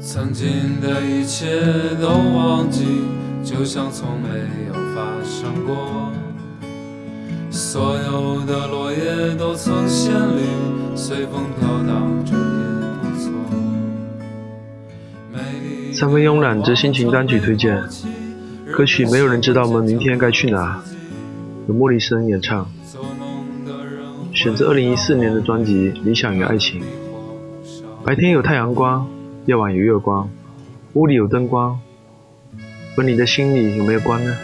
曾经的一切都忘记，就像从没有发生过。所有的落叶都曾鲜绿，随风飘荡着三分慵懒之心情单曲推荐，歌曲《没有人知道我们明天该去哪》，由莫里森演唱，选自2014年的专辑《理想与爱情》。白天有太阳光，夜晚有月光，屋里有灯光，问你的心里有没有光呢？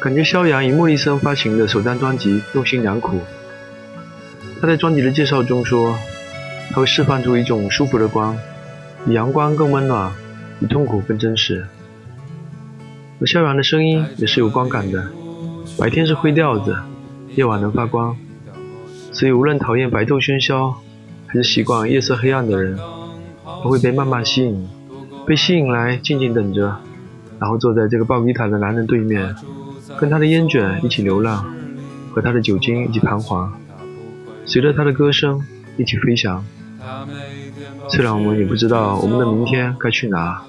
感觉萧阳以莫里森发行的首张专辑用心良苦。他在专辑的介绍中说，他会释放出一种舒服的光，比阳光更温暖，比痛苦更真实。而萧阳的声音也是有光感的，白天是灰调子，夜晚能发光，所以无论讨厌白昼喧嚣，还是习惯夜色黑暗的人，都会被慢慢吸引，被吸引来静静等着，然后坐在这个抱吉他的男人对面，跟他的烟卷一起流浪，和他的酒精一起彷徨，随着他的歌声一起飞翔。虽然我们也不知道我们的明天该去哪。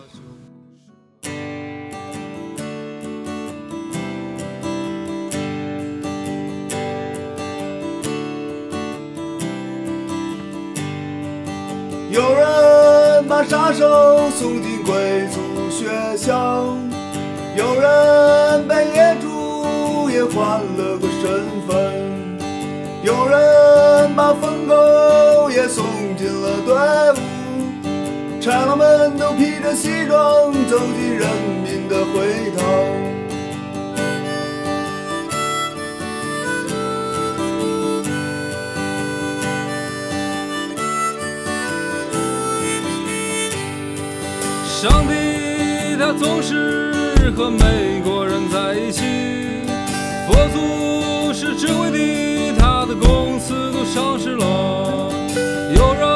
有人把杀手送进贵族学校，有人被野猪也换了们，长老们都披着西装走进人民的会堂。上帝，他总是和美国人在一起。佛祖是智慧的，他的公司都上市了。又让。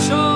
show.